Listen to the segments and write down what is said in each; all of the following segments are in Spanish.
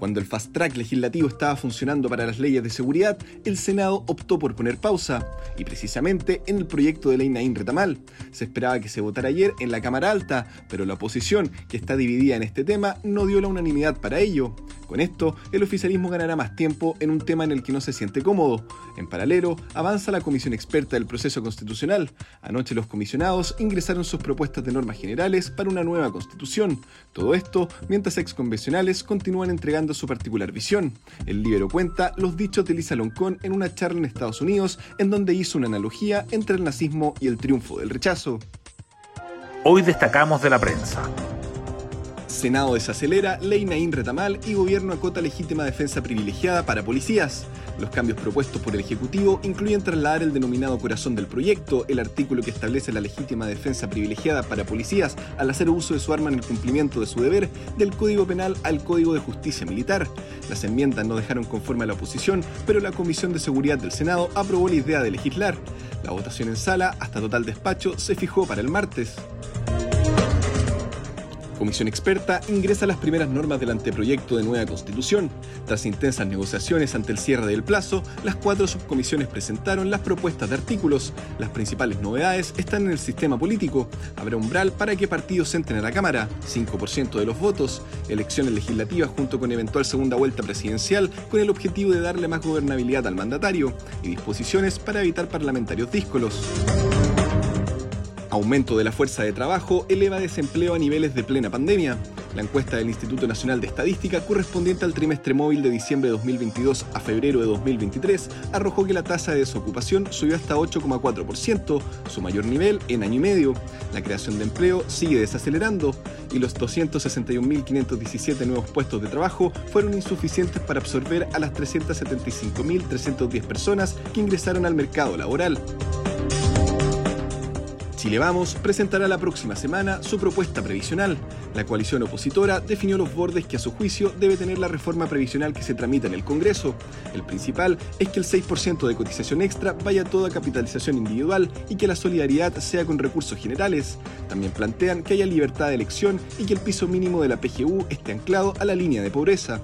Cuando el fast track legislativo estaba funcionando para las leyes de seguridad, el Senado optó por poner pausa, y precisamente en el proyecto de ley Naín Retamal. Se esperaba que se votara ayer en la Cámara Alta, pero la oposición, que está dividida en este tema, no dio la unanimidad para ello. Con esto, el oficialismo ganará más tiempo en un tema en el que no se siente cómodo. En paralelo, avanza la comisión experta del proceso constitucional. Anoche los comisionados ingresaron sus propuestas de normas generales para una nueva constitución. Todo esto mientras exconvencionales continúan entregando su particular visión. El libro cuenta los dichos de Lisa Loncón en una charla en Estados Unidos en donde hizo una analogía entre el nazismo y el triunfo del rechazo. Hoy destacamos de la prensa. Senado desacelera, ley Naín retamal y gobierno acota legítima defensa privilegiada para policías. Los cambios propuestos por el Ejecutivo incluyen trasladar el denominado corazón del proyecto, el artículo que establece la legítima defensa privilegiada para policías al hacer uso de su arma en el cumplimiento de su deber, del Código Penal al Código de Justicia Militar. Las enmiendas no dejaron conforme a la oposición, pero la Comisión de Seguridad del Senado aprobó la idea de legislar. La votación en sala, hasta total despacho, se fijó para el martes comisión experta ingresa las primeras normas del anteproyecto de nueva constitución. Tras intensas negociaciones ante el cierre del plazo, las cuatro subcomisiones presentaron las propuestas de artículos. Las principales novedades están en el sistema político. Habrá umbral para que partidos entren a la Cámara, 5% de los votos, elecciones legislativas junto con eventual segunda vuelta presidencial con el objetivo de darle más gobernabilidad al mandatario y disposiciones para evitar parlamentarios díscolos. Aumento de la fuerza de trabajo eleva desempleo a niveles de plena pandemia. La encuesta del Instituto Nacional de Estadística correspondiente al trimestre móvil de diciembre de 2022 a febrero de 2023 arrojó que la tasa de desocupación subió hasta 8,4%, su mayor nivel en año y medio. La creación de empleo sigue desacelerando y los 261.517 nuevos puestos de trabajo fueron insuficientes para absorber a las 375.310 personas que ingresaron al mercado laboral. Chile Vamos presentará la próxima semana su propuesta previsional. La coalición opositora definió los bordes que a su juicio debe tener la reforma previsional que se tramita en el Congreso. El principal es que el 6% de cotización extra vaya a toda capitalización individual y que la solidaridad sea con recursos generales. También plantean que haya libertad de elección y que el piso mínimo de la PGU esté anclado a la línea de pobreza.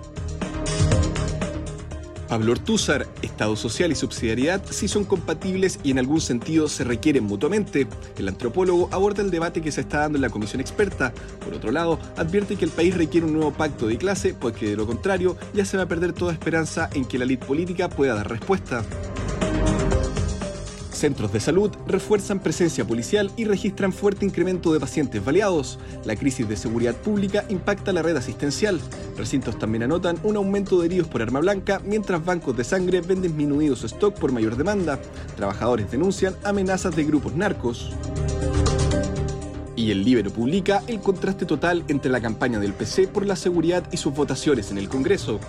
Pablo Ortúzar, Estado social y subsidiariedad sí son compatibles y en algún sentido se requieren mutuamente. El antropólogo aborda el debate que se está dando en la comisión experta. Por otro lado, advierte que el país requiere un nuevo pacto de clase, porque de lo contrario ya se va a perder toda esperanza en que la elite política pueda dar respuesta. Centros de salud refuerzan presencia policial y registran fuerte incremento de pacientes baleados. La crisis de seguridad pública impacta la red asistencial. Recintos también anotan un aumento de heridos por arma blanca, mientras bancos de sangre ven disminuido su stock por mayor demanda. Trabajadores denuncian amenazas de grupos narcos. Y el Libero publica el contraste total entre la campaña del PC por la seguridad y sus votaciones en el Congreso.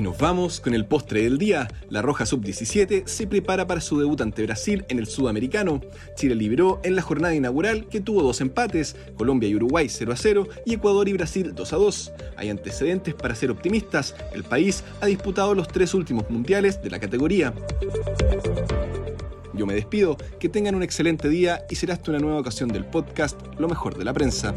Y nos vamos con el postre del día. La Roja Sub-17 se prepara para su debut ante Brasil en el Sudamericano. Chile libró en la jornada inaugural que tuvo dos empates, Colombia y Uruguay 0 a 0 y Ecuador y Brasil 2 a 2. Hay antecedentes para ser optimistas. El país ha disputado los tres últimos mundiales de la categoría. Yo me despido, que tengan un excelente día y será hasta una nueva ocasión del podcast Lo mejor de la prensa.